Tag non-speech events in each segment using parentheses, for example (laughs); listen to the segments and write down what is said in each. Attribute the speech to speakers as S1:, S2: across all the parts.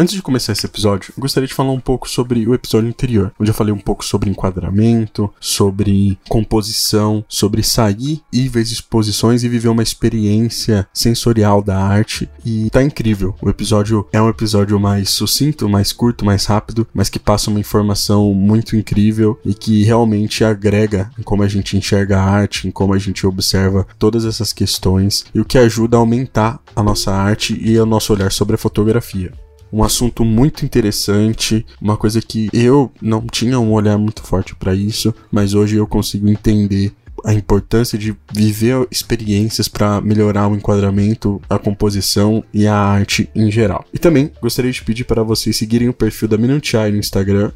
S1: Antes de começar esse episódio, gostaria de falar um pouco sobre o episódio anterior, onde eu falei um pouco sobre enquadramento, sobre composição, sobre sair e ver exposições e viver uma experiência sensorial da arte. E tá incrível. O episódio é um episódio mais sucinto, mais curto, mais rápido, mas que passa uma informação muito incrível e que realmente agrega em como a gente enxerga a arte, em como a gente observa todas essas questões e o que ajuda a aumentar a nossa arte e o nosso olhar sobre a fotografia um assunto muito interessante, uma coisa que eu não tinha um olhar muito forte para isso, mas hoje eu consigo entender a importância de viver experiências para melhorar o enquadramento, a composição e a arte em geral. E também gostaria de pedir para vocês seguirem o perfil da Minuchai no Instagram,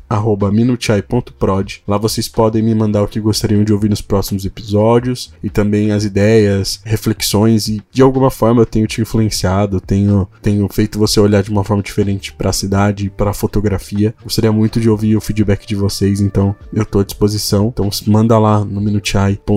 S1: minuchai.prod. Lá vocês podem me mandar o que gostariam de ouvir nos próximos episódios e também as ideias, reflexões e de alguma forma eu tenho te influenciado, tenho, tenho feito você olhar de uma forma diferente para a cidade, para a fotografia. Gostaria muito de ouvir o feedback de vocês, então eu estou à disposição. Então manda lá no minuchai.prod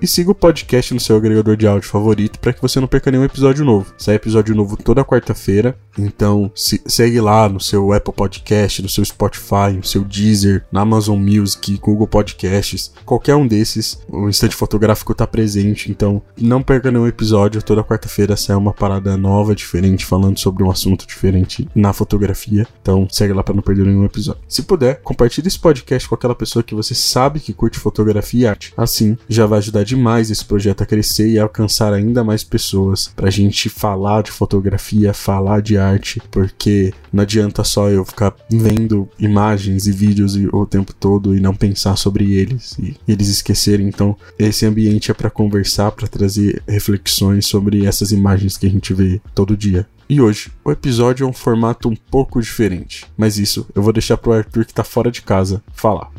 S1: e siga o podcast no seu agregador de áudio favorito para que você não perca nenhum episódio novo. Sai episódio novo toda quarta-feira, então se, segue lá no seu Apple Podcast, no seu Spotify, no seu Deezer, na Amazon Music, Google Podcasts, qualquer um desses, o Instante Fotográfico está presente, então não perca nenhum episódio, toda quarta-feira sai uma parada nova, diferente, falando sobre um assunto diferente na fotografia, então segue lá para não perder nenhum episódio. Se puder, compartilhe esse podcast com aquela pessoa que você sabe que curte fotografia e arte, assim já vai ajudar demais esse projeto a crescer e a alcançar ainda mais pessoas pra gente falar de fotografia, falar de arte, porque não adianta só eu ficar vendo imagens e vídeos o tempo todo e não pensar sobre eles e eles esquecerem. Então, esse ambiente é para conversar, para trazer reflexões sobre essas imagens que a gente vê todo dia. E hoje, o episódio é um formato um pouco diferente, mas isso eu vou deixar pro Arthur que tá fora de casa falar.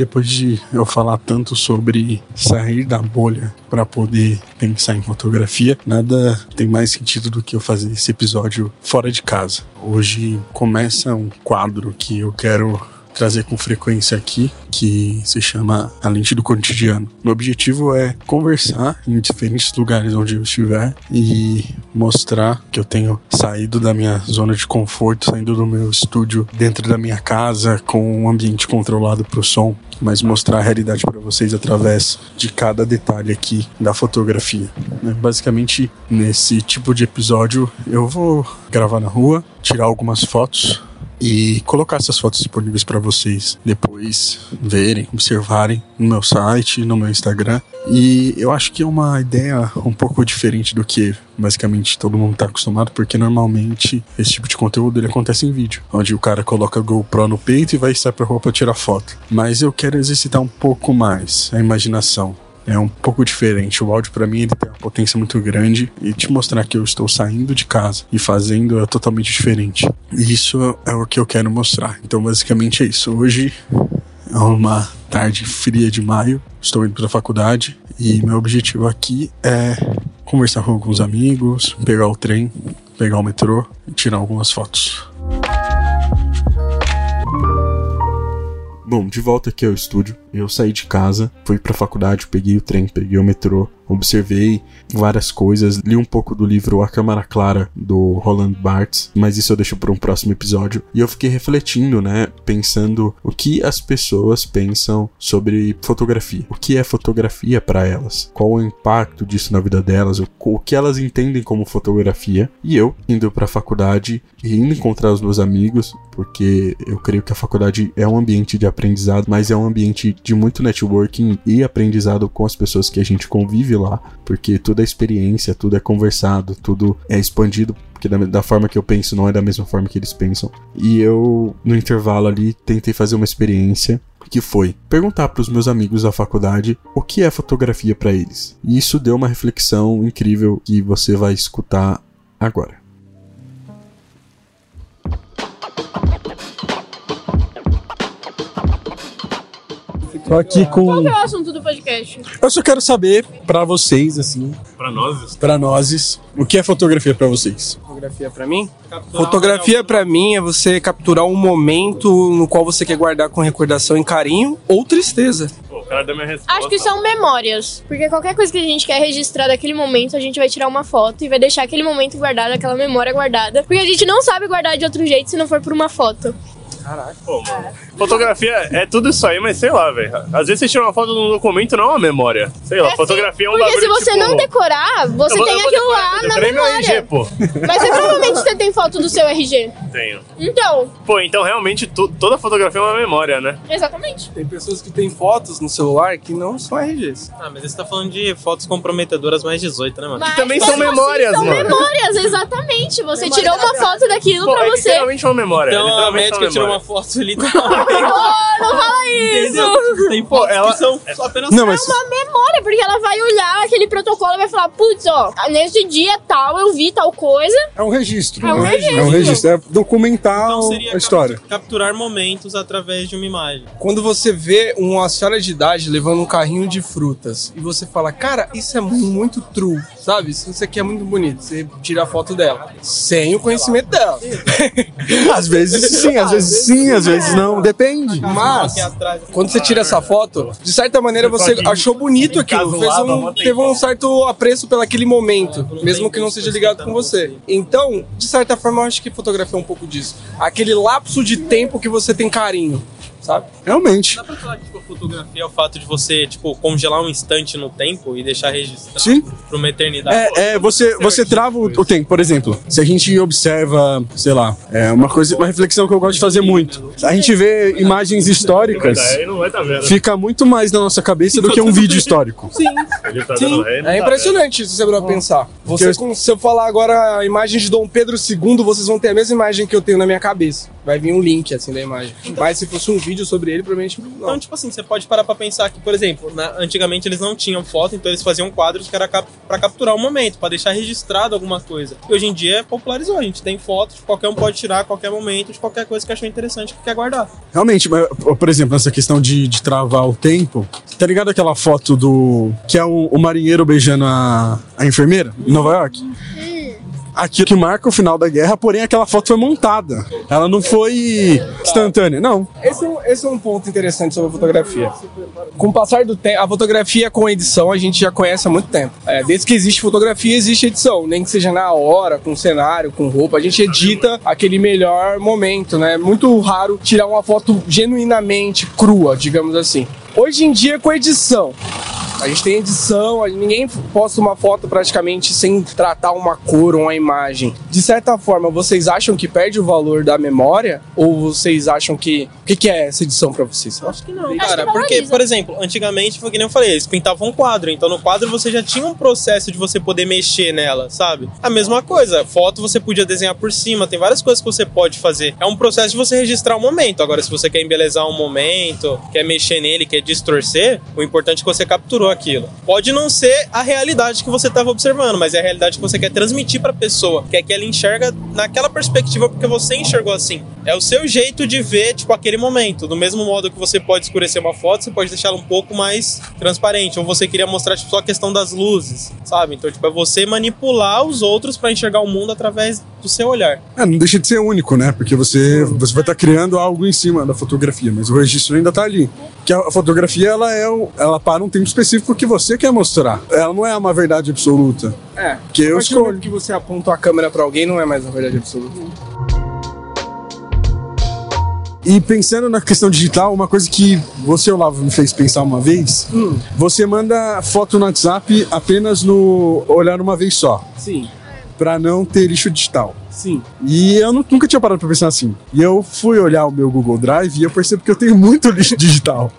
S1: Depois de eu falar tanto sobre sair da bolha para poder pensar em fotografia, nada tem mais sentido do que eu fazer esse episódio fora de casa. Hoje começa um quadro que eu quero trazer com frequência aqui, que se chama A Lente do Cotidiano. Meu objetivo é conversar em diferentes lugares onde eu estiver e mostrar que eu tenho saído da minha zona de conforto, saindo do meu estúdio dentro da minha casa com um ambiente controlado para o som, mas mostrar a realidade para vocês através de cada detalhe aqui da fotografia. Né? Basicamente, nesse tipo de episódio, eu vou gravar na rua, tirar algumas fotos e colocar essas fotos disponíveis para vocês depois verem, observarem no meu site, no meu Instagram. E eu acho que é uma ideia um pouco diferente do que basicamente todo mundo está acostumado, porque normalmente esse tipo de conteúdo ele acontece em vídeo, onde o cara coloca a GoPro no peito e vai estar para roupa tirar foto. Mas eu quero exercitar um pouco mais a imaginação é um pouco diferente. O áudio para mim ele tem uma potência muito grande e te mostrar que eu estou saindo de casa e fazendo é totalmente diferente. E isso é o que eu quero mostrar. Então basicamente é isso. Hoje é uma tarde fria de maio. Estou indo para a faculdade e meu objetivo aqui é conversar com alguns amigos, pegar o trem, pegar o metrô e tirar algumas fotos. Bom, de volta aqui ao estúdio, eu saí de casa, fui pra faculdade, peguei o trem, peguei o metrô, observei várias coisas, li um pouco do livro A Câmara Clara do Roland Barthes, mas isso eu deixo para um próximo episódio. E eu fiquei refletindo, né, pensando o que as pessoas pensam sobre fotografia. O que é fotografia para elas? Qual o impacto disso na vida delas? O que elas entendem como fotografia? E eu indo para a faculdade e indo encontrar os meus amigos, porque eu creio que a faculdade é um ambiente de aprendizado, mas é um ambiente de muito networking e aprendizado com as pessoas que a gente convive
S2: lá, porque tudo é experiência, tudo é conversado, tudo é expandido porque da, da, forma que eu penso não é da mesma forma que eles pensam. E eu, no intervalo ali, tentei fazer uma experiência que foi perguntar para os meus amigos da faculdade o que é fotografia para eles. E isso deu uma reflexão incrível que você vai escutar agora.
S1: Tô aqui com.
S3: Qual que é o assunto do podcast?
S1: Eu só quero saber pra vocês, assim,
S4: Pra nós,
S1: pra nós, o que é fotografia pra vocês?
S5: Fotografia pra mim? Fotografia pra mim é você capturar um momento no qual você quer guardar com recordação e carinho ou tristeza.
S4: pô, o cara deu minha resposta.
S3: Acho que são memórias. Porque qualquer coisa que a gente quer registrar daquele momento, a gente vai tirar uma foto e vai deixar aquele momento guardado, aquela memória guardada. Porque a gente não sabe guardar de outro jeito se não for por uma foto.
S4: Pô, mano. Fotografia é tudo isso aí, mas sei lá, velho. Às vezes você tira uma foto num documento, não é uma memória. Sei lá,
S3: É
S4: fotografia é um
S3: Porque se você
S4: tipo,
S3: não decorar, você
S4: eu vou-
S3: tem
S4: vou
S3: aquilo
S4: decorar,
S3: lá
S4: eu
S3: na
S4: decorei meu RG,
S3: memória.
S4: pô.
S3: Mas você, provavelmente você tem foto do seu RG.
S4: Tenho.
S3: Então,
S4: Pô, então realmente tu- toda fotografia é uma memória, né?
S3: exatamente.
S5: Tem pessoas que têm fotos no celular que não são RGs.
S6: Ah, mas você tá falando de fotos comprometedoras mais 18, né, mano?
S3: Mas
S4: também
S3: mesmo
S4: são memórias,
S3: são
S4: mano.
S3: memórias, exatamente. Você tirou uma foto daquilo
S4: Pô,
S3: pra
S4: é
S3: você.
S4: literalmente uma memória. é
S6: Então a
S4: literalmente
S6: médica
S4: uma
S6: tirou uma foto literalmente. (laughs)
S3: Oh, não fala isso!
S6: Entendeu? Tem fotos
S4: ela-
S6: que são apenas
S1: Não, mas.
S3: É uma memória, porque ela vai olhar aquele protocolo e vai falar, putz, ó, nesse dia tal eu vi tal coisa.
S1: É um registro.
S3: É um
S1: né?
S3: registro.
S1: É um registro. É documentar
S6: Então seria
S1: a história.
S6: cap- capturar momentos através de uma imagem.
S5: Quando você vê uma senhora de idade levando um carrinho de frutas e você fala, cara, isso é muito true, sabe? Isso isso aqui é muito bonito. Você tira a foto dela, sem o conhecimento dela. (laughs)
S1: Às vezes sim, às vezes sim, às vezes não. Depende.
S5: Mas, quando você tira essa foto, de certa maneira você achou bonito aquilo, fez um, teve um certo apreço pelo aquele momento, mesmo que não seja ligado com você. Então, de certa forma, eu acho que fotografia é um pouco disso. Aquele lapso de tempo que você tem carinho, sabe?
S1: Realmente.
S6: Dá pra falar que tipo, a fotografia é o fato de você, tipo, congelar um instante no tempo e deixar registrado
S1: Sim.
S6: pra uma eternidade.
S1: É, é, você, você trava o, o tempo, por exemplo. Se a gente observa, sei lá, é uma coisa, uma reflexão que eu gosto de fazer muito. A gente vê imagens históricas,
S4: estar vendo.
S1: fica muito mais na nossa cabeça do que um vídeo histórico.
S5: Sim.
S4: Tá
S5: Sim, é
S4: tá
S5: impressionante se você pra pensar. Você, se eu falar agora a imagem de Dom Pedro II, vocês vão ter a mesma imagem que eu tenho na minha cabeça. Vai vir um link assim da imagem. Mas se fosse um vídeo sobre ele, provavelmente
S6: Então,
S5: não.
S6: tipo assim, você pode parar pra pensar que, por exemplo, na- antigamente eles não tinham foto, então eles faziam quadros que era cap pra capturar o momento, pra deixar registrado alguma coisa. E hoje em dia popularizou, a gente tem fotos, qualquer um pode tirar a qualquer momento de qualquer coisa que achou interessante que quer guardar.
S1: Realmente, mas, por exemplo, nessa questão de, de travar o tempo, tá ligado aquela foto do. que é o, o marinheiro beijando a, a enfermeira em Nova York? Aquilo que marca o final da guerra, porém aquela foto foi montada. Ela não foi instantânea, não.
S5: Esse é, um, esse é um ponto interessante sobre a fotografia. Com o passar do tempo, a fotografia com edição a gente já conhece há muito tempo. É, desde que existe fotografia, existe edição. Nem que seja na hora, com cenário, com roupa. A gente edita aquele melhor momento, né? É muito raro tirar uma foto genuinamente crua, digamos assim. Hoje em dia, com edição, a gente tem edição, a- ninguém posta uma foto praticamente sem tratar uma cor ou uma imagem. De certa forma, vocês acham que perde o valor da memória? Ou vocês acham que. O que, que é essa edição pra vocês?
S6: Acho que não, cara.
S3: que
S6: Porque, por exemplo, antigamente foi que nem eu falei, eles pintavam um quadro. Então no quadro você já tinha um processo de você poder mexer nela, sabe? A mesma coisa. Foto você podia desenhar por cima, tem várias coisas que você pode fazer. É um processo de você registrar um momento. Agora, se você quer embelezar um momento, quer mexer nele, quer distorcer, o importante é que você capturou aquilo. Pode não ser a realidade que você estava observando, mas é a realidade que você quer transmitir pra pessoa. Quer que ela enxerga naquela perspectiva porque você enxergou assim. É o seu jeito de ver, tipo, aquele momento. Do mesmo modo que você pode escurecer uma foto, você pode deixá-la um pouco mais transparente. Ou você queria mostrar, tipo, só a questão das luzes, sabe? Então, tipo, é você manipular os outros pra enxergar o mundo através do seu olhar.
S1: É, não deixa de ser único, né? Porque você, você vai estar criando algo em cima da fotografia, mas o registro ainda tá ali. Que a fotografia, ela é o- ela para um tempo específico que você quer mostrar. Ela não é uma verdade absoluta.
S5: É.
S1: Que eu escolho.
S5: que você aponta a câmera pra alguém, não é mais uma verdade absoluta.
S1: E pensando na questão digital, uma coisa que você, Olavo, me fez pensar uma vez, você manda foto no WhatsApp apenas no olhar uma vez só,
S5: Sim,
S1: pra não ter lixo digital.
S5: sim.
S1: E eu nu- nunca tinha parado pra pensar assim. E eu fui olhar o meu Google Drive e eu percebo que eu tenho (laughs) muito lixo digital.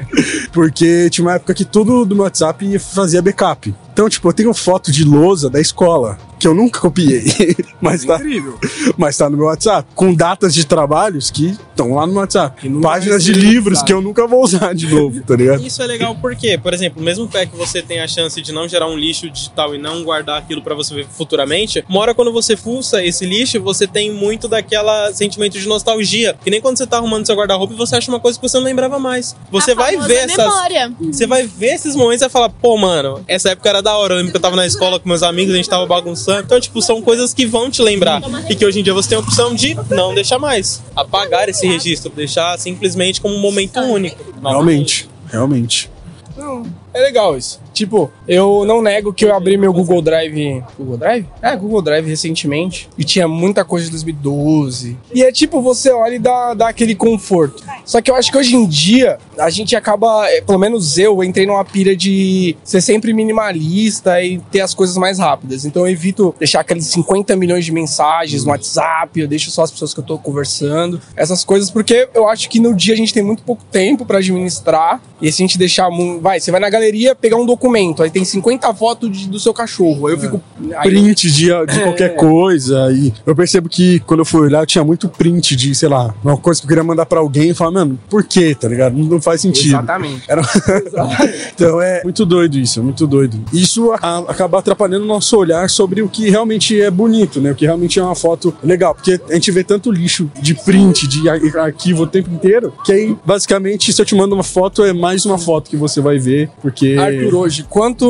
S1: Porque tinha uma época que tudo do meu WhatsApp fazia backup.
S7: Então, tipo, eu tenho foto de lousa da escola, que eu nunca copiei, (laughs) mas tá,
S5: Incrível.
S7: mas tá no meu WhatsApp, com datas de trabalhos que estão lá no WhatsApp. Páginas de livros
S5: usado.
S7: que eu nunca vou usar de novo, tá ligado?
S6: Isso é legal porque, por exemplo, mesmo pé que você tem a chance de não gerar um lixo digital e não guardar aquilo pra você ver futuramente, uma hora quando você fuça esse lixo, você tem muito daquela sentimento de nostalgia. Que nem quando você tá arrumando seu guarda-roupa e você acha uma coisa que você não lembrava mais. Você
S3: A
S6: vai ver essas.
S3: memória.
S6: Você vai ver esses momentos e vai falar, pô, mano, essa época era da hora. Eu lembro que eu tava na escola com meus amigos, a gente tava bagunçando. Então, tipo, são coisas que vão te lembrar. E que hoje em dia você tem a opção de não deixar mais. Apagar esse registro, deixar simplesmente como um momento único.
S7: Realmente, realmente.
S5: Não, é legal isso. Tipo, eu não nego que eu abri meu Google Drive. Google Drive? É, Google Drive recentemente. E tinha muita coisa de 2012. E é tipo, você olha e dá, dá aquele conforto. Só que eu acho que hoje em dia a gente acaba, é, pelo menos eu, entrei numa pira de ser sempre minimalista e ter as coisas mais rápidas. Então eu evito deixar aqueles 50 milhões de mensagens no WhatsApp, eu deixo só as pessoas que eu tô conversando. Essas coisas, porque eu acho que no dia a gente tem muito pouco tempo pra administrar. E se a gente deixar. Vai, você vai na galeria pegar um documento, aí tem 50 fotos de- do seu cachorro. Aí eu fico. aí-
S7: print de, de qualquer coisa. E eu percebo que quando eu fui olhar, tinha muito print de, sei lá, uma coisa que eu queria mandar pra alguém e falar, mano, por quê, tá ligado? Não, não faz sentido.
S5: Exatamente.
S7: Era... (laughs) então é muito doido isso, é muito doido. Isso a- acaba atrapalhando o nosso olhar sobre o que realmente é bonito, né? O que realmente é uma foto legal. Porque a gente vê tanto lixo de print, de ar- arquivo o tempo inteiro, que aí, basicamente, se eu te mando uma foto, é mais uma foto que você vai ver, porque.
S5: Arthur, hoje, quanto,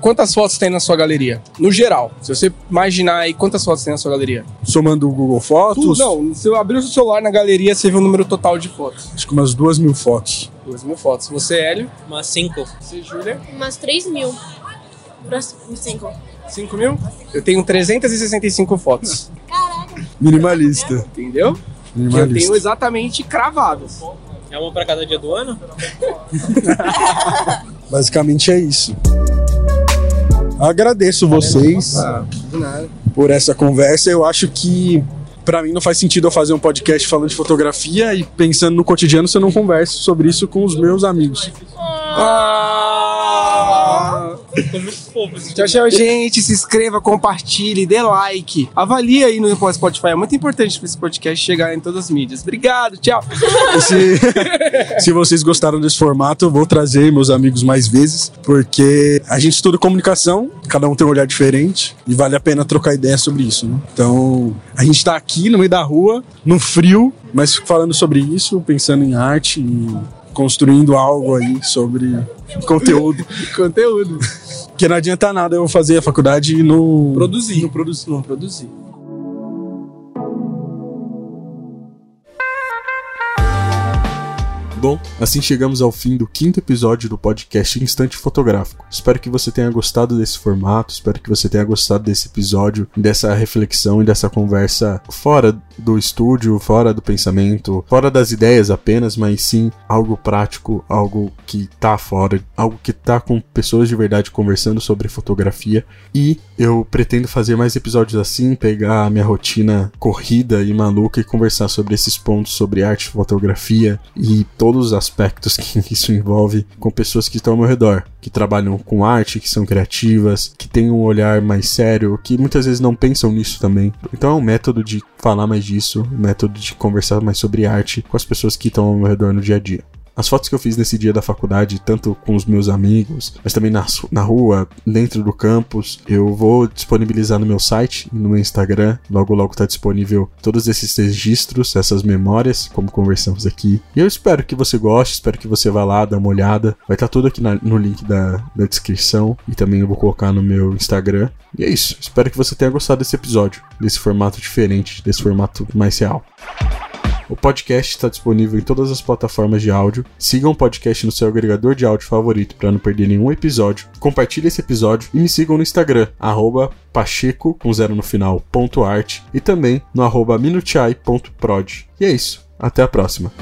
S5: quantas fotos tem na sua galeria? No geral. Se você imaginar aí, quantas fotos tem na sua galeria?
S7: Somando o Google
S5: Tu,
S7: Fotos,
S5: não, se eu abrir o seu celular na galeria, você vê o número total de fotos.
S7: acho que umas duas mil fotos.
S5: Duas mil fotos. Você, Hélio.
S6: Umas cinco.
S5: Você, Júlia.
S3: Umas 3 mil. Cinco.
S5: 5 mil? Eu tenho 365 fotos.
S7: Minimalista.
S5: Entendeu? Que eu tenho
S7: Minimalista.
S5: exatamente cravadas.
S6: É uma pra cada dia do ano? (laughs)
S7: Basicamente é isso. Agradeço vocês por essa conversa. Eu acho que pra mim não faz sentido eu fazer um podcast falando de fotografia e pensando no cotidiano se eu não converso sobre isso com os meus amigos.
S5: Ah!
S6: Ficou muito fofo esse
S5: Tchau, tchau, gente. Se inscreva, compartilhe, dê like. Avalie aí no Spotify. É muito importante para esse podcast chegar em todas as mídias. Obrigado, tchau. (laughs)
S7: Se, se vocês gostaram desse formato, eu vou trazer meus amigos mais vezes, porque a gente estuda comunicação, cada um tem um olhar diferente e vale a pena trocar ideia sobre isso. Né? Então, a gente tá aqui no meio da rua, no frio, mas falando sobre isso, pensando em arte e construindo algo aí sobre conteúdo. (laughs)
S5: Conteúdo.
S7: Porque não adianta nada eu fazer a faculdade e não
S5: Produzir.
S7: Não produzir.
S5: Não produzir.
S1: Bom, assim chegamos ao fim do quinto episódio do podcast Instante Fotográfico. Espero que você tenha gostado desse formato, espero que você tenha gostado desse episódio, dessa reflexão e dessa conversa fora do estúdio, fora do pensamento, fora das ideias apenas, mas sim algo prático, algo que tá fora, algo que tá com pessoas de verdade conversando sobre fotografia. E eu pretendo fazer mais episódios assim, pegar a minha rotina corrida e maluca e conversar sobre esses pontos sobre arte, fotografia e todos os aspectos que (laughs) isso envolve com pessoas que estão ao meu redor, que trabalham com arte, que são criativas, que têm um olhar mais sério, que muitas vezes não pensam nisso também. Então é um método de falar mais disso, um método de conversar mais sobre arte com as pessoas que estão ao meu redor no dia a dia. As fotos que eu fiz nesse dia da faculdade, tanto com os meus amigos, mas também na, na rua, dentro do campus, eu vou disponibilizar no meu site e no meu Instagram. Logo, logo tá disponível todos esses registros, essas memórias, como conversamos aqui. E eu espero que você goste, espero que você vá lá, dá uma olhada. Vai estar tudo aqui na- no link da, da descrição e também eu vou colocar no meu Instagram. E é isso. Espero que você tenha gostado desse episódio, desse formato diferente, desse formato mais real. O podcast está disponível em todas as plataformas de áudio. Sigam o podcast no seu agregador de áudio favorito para não perder nenhum episódio. Compartilhe esse episódio e me sigam no Instagram, arroba pacheco, com zero no final, ponto arte, e também no arroba minuchai.prod. E é isso. Até a próxima.